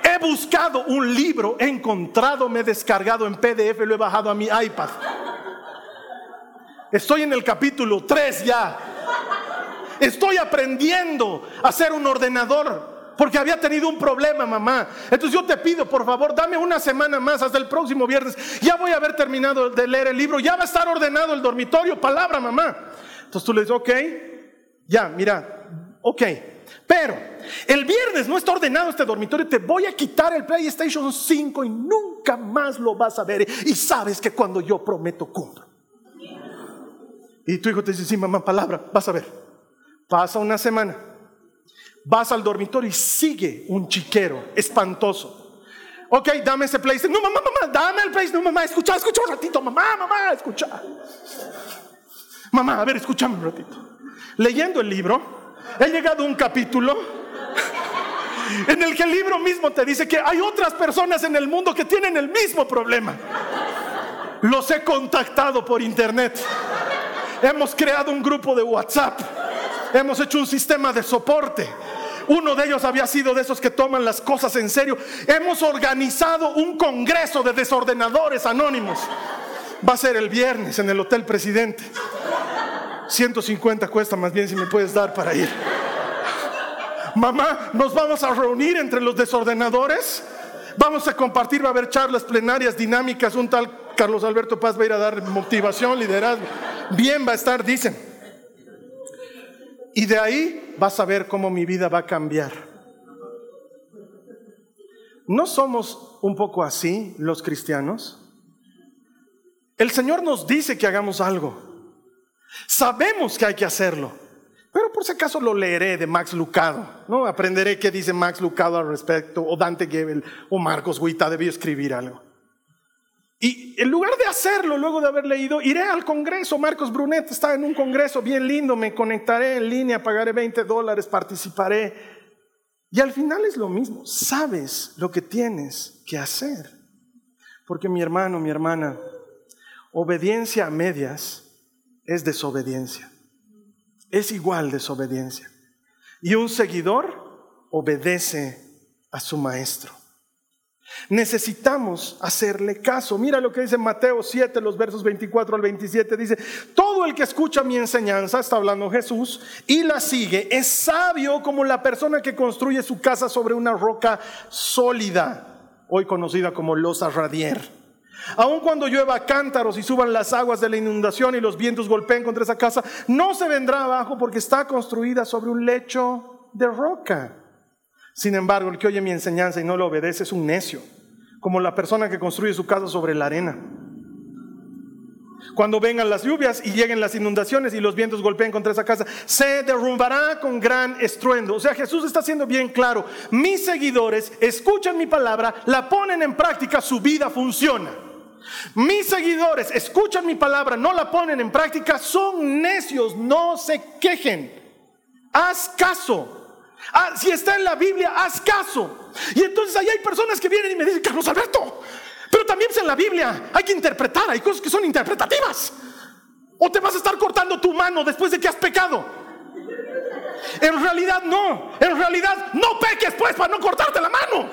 He buscado un libro, he encontrado, me he descargado en PDF, lo he bajado a mi iPad. Estoy en el capítulo 3 ya. Estoy aprendiendo a ser un ordenador porque había tenido un problema, mamá. Entonces yo te pido, por favor, dame una semana más hasta el próximo viernes. Ya voy a haber terminado de leer el libro, ya va a estar ordenado el dormitorio, palabra, mamá. Entonces tú le dices, ok, ya, mira, ok. Pero el viernes no está ordenado este dormitorio, te voy a quitar el PlayStation 5 y nunca más lo vas a ver. Y sabes que cuando yo prometo cumplo. Y tu hijo te dice, sí, mamá, palabra, vas a ver. Pasa una semana, vas al dormitorio y sigue un chiquero espantoso. Ok, dame ese PlayStation. No, mamá, mamá, dame el PlayStation. No, mamá, escucha, escucha un ratito. Mamá, mamá, escucha. Mamá, a ver, escúchame un ratito. Leyendo el libro, he llegado a un capítulo en el que el libro mismo te dice que hay otras personas en el mundo que tienen el mismo problema. Los he contactado por internet. Hemos creado un grupo de WhatsApp. Hemos hecho un sistema de soporte. Uno de ellos había sido de esos que toman las cosas en serio. Hemos organizado un congreso de desordenadores anónimos. Va a ser el viernes en el Hotel Presidente. 150 cuesta más bien si me puedes dar para ir. Mamá, nos vamos a reunir entre los desordenadores. Vamos a compartir, va a haber charlas plenarias dinámicas. Un tal Carlos Alberto Paz va a ir a dar motivación, liderazgo. Bien va a estar, dicen. Y de ahí vas a ver cómo mi vida va a cambiar. ¿No somos un poco así los cristianos? El Señor nos dice que hagamos algo. Sabemos que hay que hacerlo, pero por si acaso lo leeré de Max Lucado, ¿no? Aprenderé qué dice Max Lucado al respecto, o Dante Gebel, o Marcos Guita, debió escribir algo. Y en lugar de hacerlo, luego de haber leído, iré al Congreso. Marcos Brunet está en un Congreso bien lindo, me conectaré en línea, pagaré 20 dólares, participaré. Y al final es lo mismo, sabes lo que tienes que hacer. Porque mi hermano, mi hermana, obediencia a medias es desobediencia. Es igual desobediencia. Y un seguidor obedece a su maestro. Necesitamos hacerle caso. Mira lo que dice Mateo 7, los versos 24 al 27. Dice, todo el que escucha mi enseñanza, está hablando Jesús, y la sigue, es sabio como la persona que construye su casa sobre una roca sólida, hoy conocida como losa radier. Aun cuando llueva cántaros y suban las aguas de la inundación y los vientos golpeen contra esa casa, no se vendrá abajo porque está construida sobre un lecho de roca. Sin embargo, el que oye mi enseñanza y no lo obedece es un necio, como la persona que construye su casa sobre la arena. Cuando vengan las lluvias y lleguen las inundaciones y los vientos golpeen contra esa casa, se derrumbará con gran estruendo. O sea, Jesús está siendo bien claro. Mis seguidores escuchan mi palabra, la ponen en práctica, su vida funciona. Mis seguidores escuchan mi palabra, no la ponen en práctica, son necios, no se quejen. Haz caso. Ah, si está en la Biblia, haz caso. Y entonces ahí hay personas que vienen y me dicen, Carlos Alberto, Pero también en la Biblia hay que interpretar, hay cosas que son interpretativas. O te vas a estar cortando tu mano después de que has pecado. En realidad no, en realidad no peques pues para no cortarte la mano.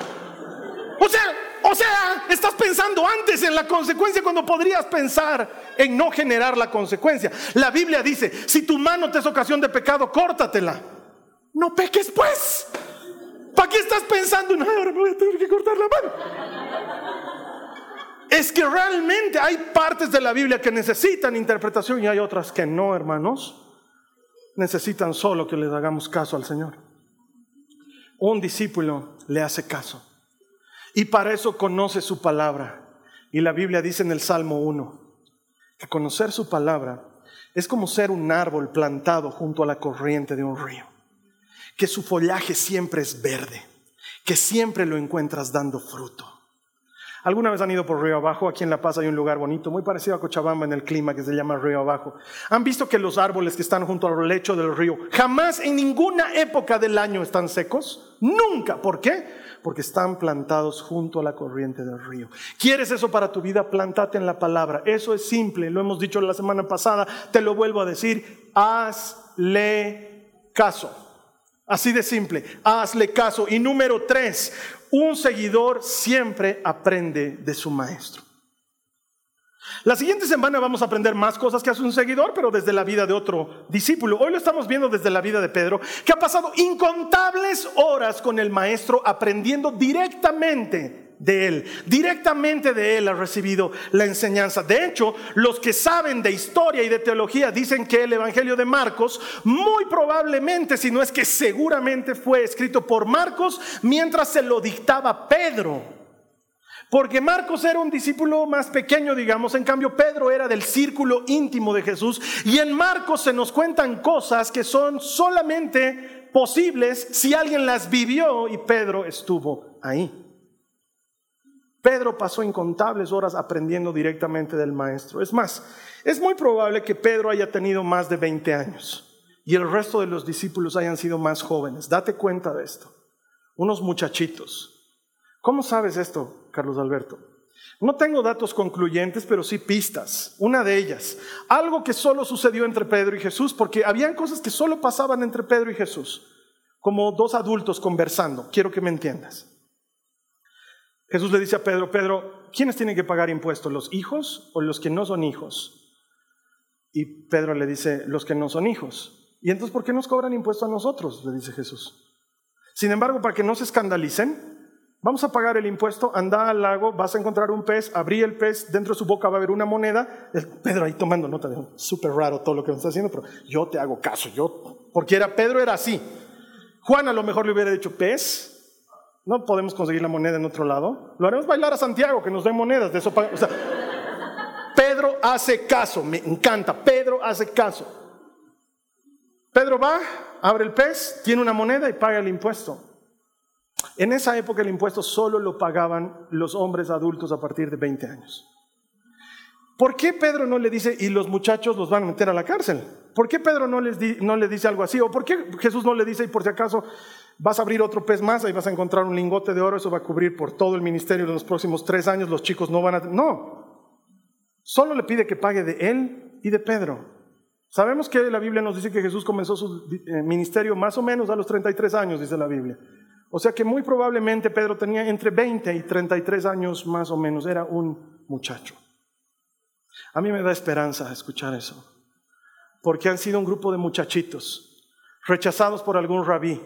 O sea, o sea, estás pensando antes en la consecuencia cuando podrías pensar en no generar la consecuencia. La Biblia dice, si tu mano te es ocasión de pecado, córtatela. No peques pues. ¿Para qué estás pensando? No, ahora me voy a tener que cortar la mano. Es que realmente hay partes de la Biblia que necesitan interpretación y hay otras que no, hermanos. Necesitan solo que les hagamos caso al Señor. Un discípulo le hace caso. Y para eso conoce su palabra. Y la Biblia dice en el Salmo 1 que conocer su palabra es como ser un árbol plantado junto a la corriente de un río, que su follaje siempre es verde, que siempre lo encuentras dando fruto. ¿Alguna vez han ido por Río Abajo? Aquí en La Paz hay un lugar bonito, muy parecido a Cochabamba en el clima que se llama Río Abajo. ¿Han visto que los árboles que están junto al lecho del río jamás en ninguna época del año están secos? Nunca. ¿Por qué? porque están plantados junto a la corriente del río. ¿Quieres eso para tu vida? Plantate en la palabra. Eso es simple, lo hemos dicho la semana pasada, te lo vuelvo a decir, hazle caso. Así de simple, hazle caso. Y número tres, un seguidor siempre aprende de su maestro. La siguiente semana vamos a aprender más cosas que hace un seguidor, pero desde la vida de otro discípulo. Hoy lo estamos viendo desde la vida de Pedro, que ha pasado incontables horas con el maestro aprendiendo directamente de él. Directamente de él ha recibido la enseñanza. De hecho, los que saben de historia y de teología dicen que el Evangelio de Marcos muy probablemente, si no es que seguramente fue escrito por Marcos mientras se lo dictaba Pedro. Porque Marcos era un discípulo más pequeño, digamos, en cambio Pedro era del círculo íntimo de Jesús. Y en Marcos se nos cuentan cosas que son solamente posibles si alguien las vivió y Pedro estuvo ahí. Pedro pasó incontables horas aprendiendo directamente del maestro. Es más, es muy probable que Pedro haya tenido más de 20 años y el resto de los discípulos hayan sido más jóvenes. Date cuenta de esto. Unos muchachitos. ¿Cómo sabes esto? Carlos Alberto. No tengo datos concluyentes, pero sí pistas. Una de ellas, algo que solo sucedió entre Pedro y Jesús, porque habían cosas que solo pasaban entre Pedro y Jesús, como dos adultos conversando. Quiero que me entiendas. Jesús le dice a Pedro, Pedro, ¿quiénes tienen que pagar impuestos? ¿Los hijos o los que no son hijos? Y Pedro le dice, los que no son hijos. ¿Y entonces por qué nos cobran impuestos a nosotros? Le dice Jesús. Sin embargo, para que no se escandalicen, Vamos a pagar el impuesto, anda al lago, vas a encontrar un pez, abrí el pez, dentro de su boca va a haber una moneda. Pedro ahí tomando nota de súper raro todo lo que me está haciendo, pero yo te hago caso, yo, porque era Pedro era así. Juan a lo mejor le hubiera dicho pez, no podemos conseguir la moneda en otro lado, lo haremos bailar a Santiago que nos den monedas de eso. Pedro hace caso, me encanta, Pedro hace caso. Pedro va, abre el pez, tiene una moneda y paga el impuesto. En esa época el impuesto solo lo pagaban los hombres adultos a partir de 20 años. ¿Por qué Pedro no le dice, y los muchachos los van a meter a la cárcel? ¿Por qué Pedro no, les no le dice algo así? ¿O por qué Jesús no le dice, y por si acaso vas a abrir otro pez más, ahí vas a encontrar un lingote de oro, eso va a cubrir por todo el ministerio de los próximos tres años, los chicos no van a... No, solo le pide que pague de él y de Pedro. Sabemos que la Biblia nos dice que Jesús comenzó su eh, ministerio más o menos a los 33 años, dice la Biblia. O sea que muy probablemente Pedro tenía entre 20 y 33 años más o menos, era un muchacho. A mí me da esperanza escuchar eso, porque han sido un grupo de muchachitos rechazados por algún rabí,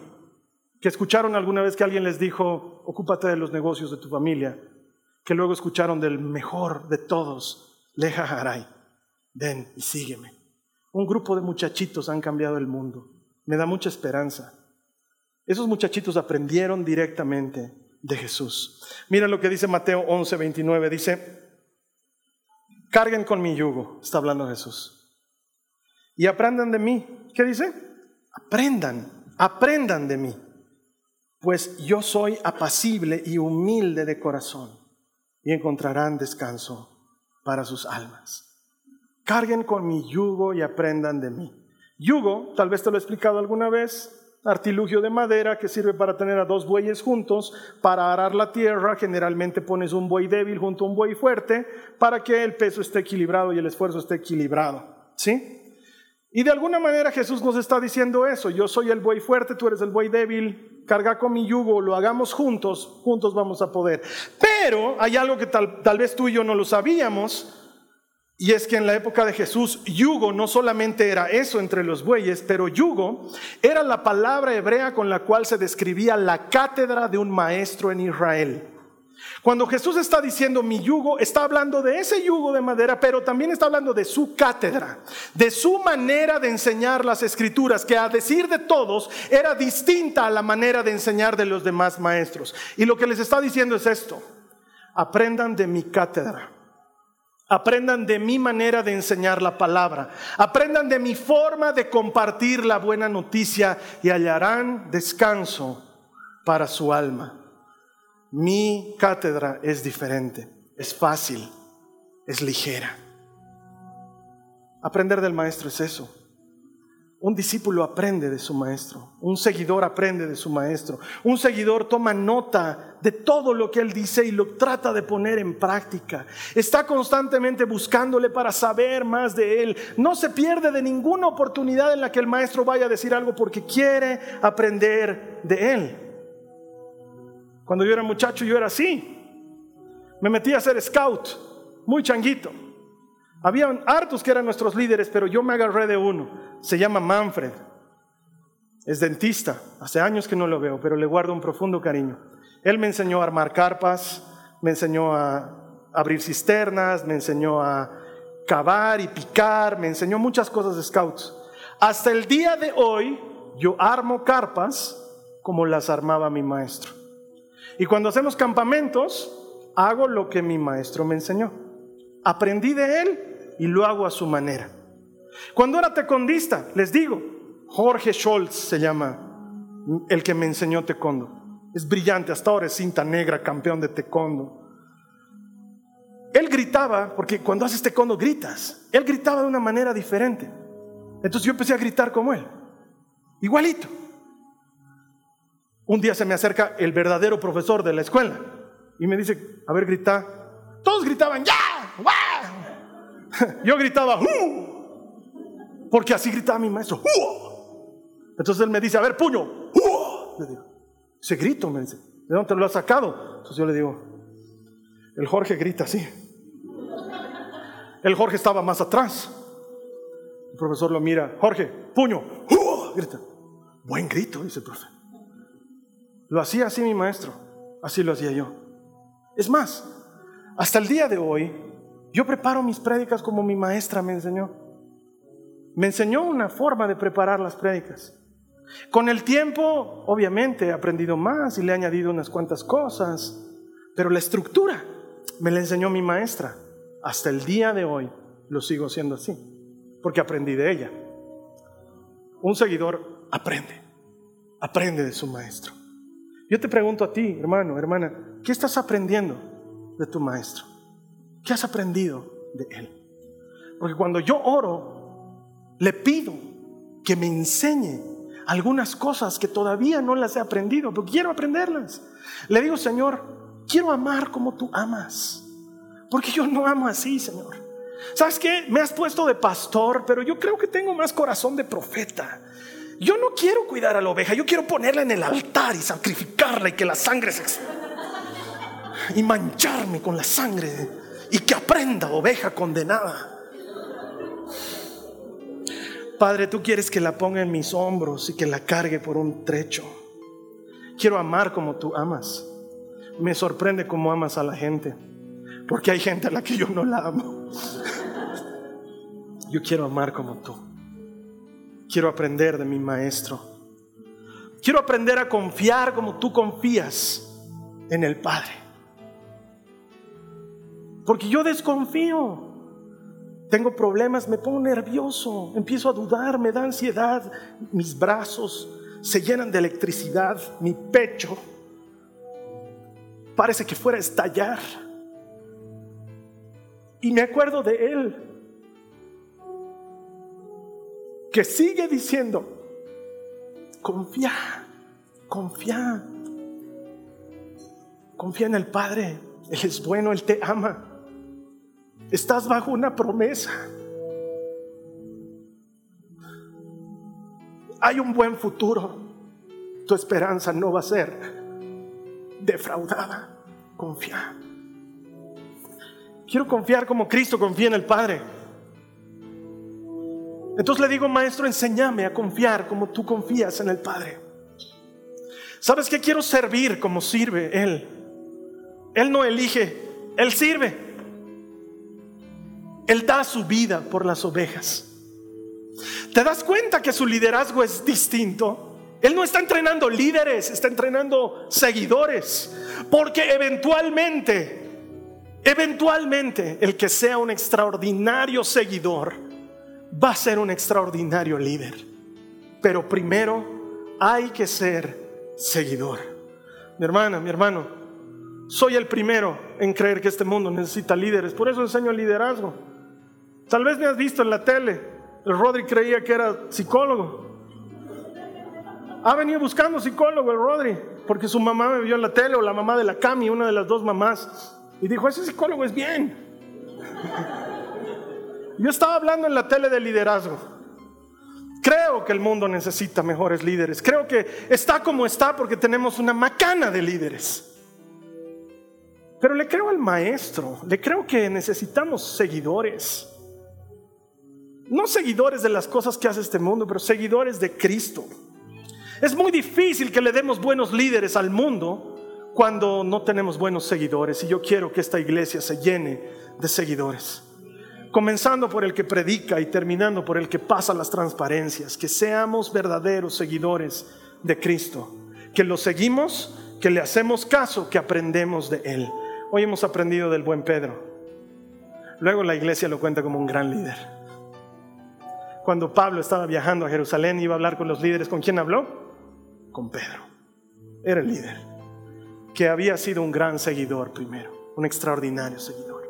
que escucharon alguna vez que alguien les dijo, ocúpate de los negocios de tu familia, que luego escucharon del mejor de todos, Leja Haray, ven y sígueme. Un grupo de muchachitos han cambiado el mundo. Me da mucha esperanza. Esos muchachitos aprendieron directamente de Jesús. Mira lo que dice Mateo 11, 29. Dice, carguen con mi yugo, está hablando Jesús. Y aprendan de mí. ¿Qué dice? Aprendan, aprendan de mí. Pues yo soy apacible y humilde de corazón y encontrarán descanso para sus almas. Carguen con mi yugo y aprendan de mí. Yugo, tal vez te lo he explicado alguna vez, artilugio de madera que sirve para tener a dos bueyes juntos, para arar la tierra, generalmente pones un buey débil junto a un buey fuerte, para que el peso esté equilibrado y el esfuerzo esté equilibrado. ¿Sí? Y de alguna manera Jesús nos está diciendo eso, yo soy el buey fuerte, tú eres el buey débil, carga con mi yugo, lo hagamos juntos, juntos vamos a poder. Pero hay algo que tal, tal vez tú y yo no lo sabíamos, y es que en la época de Jesús, yugo no solamente era eso entre los bueyes, pero yugo era la palabra hebrea con la cual se describía la cátedra de un maestro en Israel. Cuando Jesús está diciendo mi yugo, está hablando de ese yugo de madera, pero también está hablando de su cátedra, de su manera de enseñar las escrituras, que a decir de todos era distinta a la manera de enseñar de los demás maestros. Y lo que les está diciendo es esto, aprendan de mi cátedra. Aprendan de mi manera de enseñar la palabra. Aprendan de mi forma de compartir la buena noticia y hallarán descanso para su alma. Mi cátedra es diferente, es fácil, es ligera. Aprender del maestro es eso. Un discípulo aprende de su maestro, un seguidor aprende de su maestro, un seguidor toma nota de todo lo que él dice y lo trata de poner en práctica. Está constantemente buscándole para saber más de él. No se pierde de ninguna oportunidad en la que el maestro vaya a decir algo porque quiere aprender de él. Cuando yo era muchacho yo era así. Me metí a ser scout, muy changuito. Habían hartos que eran nuestros líderes, pero yo me agarré de uno. Se llama Manfred. Es dentista. Hace años que no lo veo, pero le guardo un profundo cariño. Él me enseñó a armar carpas, me enseñó a abrir cisternas, me enseñó a cavar y picar, me enseñó muchas cosas de scouts. Hasta el día de hoy yo armo carpas como las armaba mi maestro. Y cuando hacemos campamentos, hago lo que mi maestro me enseñó. Aprendí de él y lo hago a su manera. Cuando era tecondista, les digo, Jorge Scholz se llama el que me enseñó taekwondo. Es brillante, hasta ahora es cinta negra, campeón de taekwondo. Él gritaba, porque cuando haces taekwondo gritas, él gritaba de una manera diferente. Entonces yo empecé a gritar como él, igualito. Un día se me acerca el verdadero profesor de la escuela y me dice, a ver, grita. Todos gritaban, ¡ya! Yo gritaba, ¡Uh! Porque así gritaba mi maestro, ¡Uh! Entonces él me dice, a ver, puño, ¡Uh! Le digo, ese grito, me dice, ¿de dónde lo has sacado? Entonces yo le digo, el Jorge grita así. El Jorge estaba más atrás. El profesor lo mira, Jorge, puño, ¡Uh! grita. Buen grito, dice el profesor. Lo hacía así mi maestro, así lo hacía yo. Es más, hasta el día de hoy, yo preparo mis prédicas como mi maestra me enseñó. Me enseñó una forma de preparar las prédicas. Con el tiempo, obviamente, he aprendido más y le he añadido unas cuantas cosas, pero la estructura me la enseñó mi maestra. Hasta el día de hoy lo sigo haciendo así, porque aprendí de ella. Un seguidor aprende, aprende de su maestro. Yo te pregunto a ti, hermano, hermana, ¿qué estás aprendiendo de tu maestro? ¿Qué has aprendido de él? Porque cuando yo oro, le pido que me enseñe algunas cosas que todavía no las he aprendido, pero quiero aprenderlas. Le digo, Señor, quiero amar como tú amas. Porque yo no amo así, Señor. ¿Sabes qué? Me has puesto de pastor, pero yo creo que tengo más corazón de profeta. Yo no quiero cuidar a la oveja, yo quiero ponerla en el altar y sacrificarla y que la sangre se... y mancharme con la sangre y que aprenda oveja condenada. Padre, tú quieres que la ponga en mis hombros y que la cargue por un trecho. Quiero amar como tú amas. Me sorprende cómo amas a la gente, porque hay gente a la que yo no la amo. Yo quiero amar como tú. Quiero aprender de mi maestro. Quiero aprender a confiar como tú confías en el Padre. Porque yo desconfío. Tengo problemas, me pongo nervioso, empiezo a dudar, me da ansiedad, mis brazos se llenan de electricidad, mi pecho parece que fuera a estallar. Y me acuerdo de Él que sigue diciendo, Confía, confía. Confía en el Padre. Él es bueno, Él te ama. Estás bajo una promesa. Hay un buen futuro. Tu esperanza no va a ser defraudada. Confía. Quiero confiar como Cristo confía en el Padre. Entonces le digo, maestro, enséñame a confiar como tú confías en el Padre. ¿Sabes qué? Quiero servir como sirve Él. Él no elige, Él sirve. Él da su vida por las ovejas. ¿Te das cuenta que su liderazgo es distinto? Él no está entrenando líderes, está entrenando seguidores. Porque eventualmente, eventualmente, el que sea un extraordinario seguidor va a ser un extraordinario líder. Pero primero hay que ser seguidor. Mi hermana, mi hermano, soy el primero en creer que este mundo necesita líderes. Por eso enseño liderazgo. Tal vez me has visto en la tele. El Rodri creía que era psicólogo. Ha venido buscando psicólogo el Rodri, porque su mamá me vio en la tele, o la mamá de la Cami, una de las dos mamás, y dijo, ese psicólogo es bien. Yo estaba hablando en la tele de liderazgo. Creo que el mundo necesita mejores líderes. Creo que está como está porque tenemos una macana de líderes. Pero le creo al maestro, le creo que necesitamos seguidores. No seguidores de las cosas que hace este mundo, pero seguidores de Cristo. Es muy difícil que le demos buenos líderes al mundo cuando no tenemos buenos seguidores. Y yo quiero que esta iglesia se llene de seguidores. Comenzando por el que predica y terminando por el que pasa las transparencias. Que seamos verdaderos seguidores de Cristo. Que lo seguimos, que le hacemos caso, que aprendemos de Él. Hoy hemos aprendido del buen Pedro. Luego la iglesia lo cuenta como un gran líder. Cuando Pablo estaba viajando a Jerusalén iba a hablar con los líderes, ¿con quién habló? con Pedro. Era el líder, que había sido un gran seguidor primero, un extraordinario seguidor.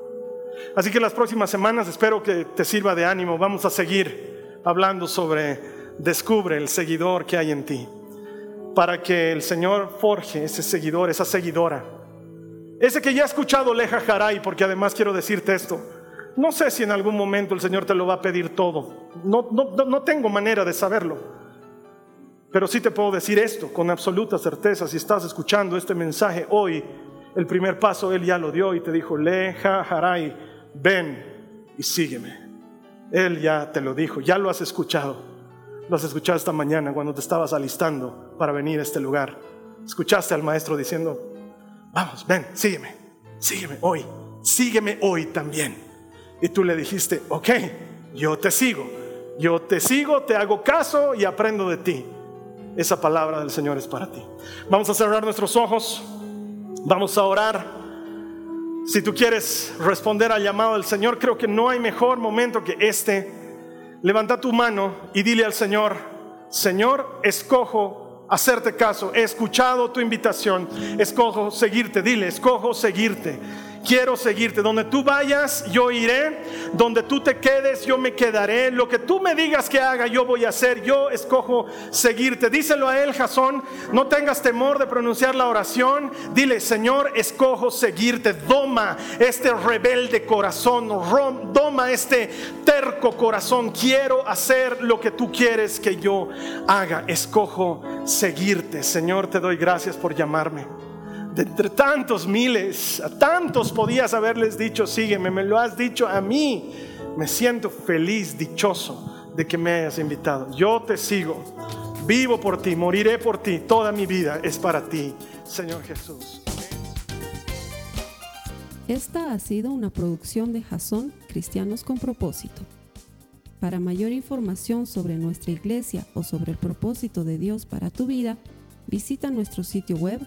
Así que las próximas semanas espero que te sirva de ánimo. Vamos a seguir hablando sobre descubre el seguidor que hay en ti, para que el Señor forje ese seguidor, esa seguidora. Ese que ya ha escuchado Leja Jaray, porque además quiero decirte esto. No sé si en algún momento el Señor te lo va a pedir todo. No, no, no tengo manera de saberlo. Pero sí te puedo decir esto con absoluta certeza, si estás escuchando este mensaje hoy, el primer paso Él ya lo dio y te dijo, Leja Haray, ven y sígueme. Él ya te lo dijo, ya lo has escuchado. Lo has escuchado esta mañana cuando te estabas alistando para venir a este lugar. Escuchaste al maestro diciendo, vamos, ven, sígueme, sígueme hoy, sígueme hoy también. Y tú le dijiste, ok, yo te sigo, yo te sigo, te hago caso y aprendo de ti esa palabra del Señor es para ti. Vamos a cerrar nuestros ojos, vamos a orar. Si tú quieres responder al llamado del Señor, creo que no hay mejor momento que este. Levanta tu mano y dile al Señor, Señor, escojo hacerte caso, he escuchado tu invitación, escojo seguirte, dile, escojo seguirte quiero seguirte. Donde tú vayas, yo iré. Donde tú te quedes, yo me quedaré. Lo que tú me digas que haga, yo voy a hacer. Yo escojo seguirte. Díselo a él, Jasón. No tengas temor de pronunciar la oración. Dile, Señor, escojo seguirte. Doma este rebelde corazón. Doma este terco corazón. Quiero hacer lo que tú quieres que yo haga. Escojo seguirte. Señor, te doy gracias por llamarme entre tantos miles, a tantos podías haberles dicho, sígueme, me lo has dicho a mí. Me siento feliz, dichoso de que me hayas invitado. Yo te sigo, vivo por ti, moriré por ti, toda mi vida es para ti, Señor Jesús. Esta ha sido una producción de Jason Cristianos con propósito. Para mayor información sobre nuestra iglesia o sobre el propósito de Dios para tu vida, visita nuestro sitio web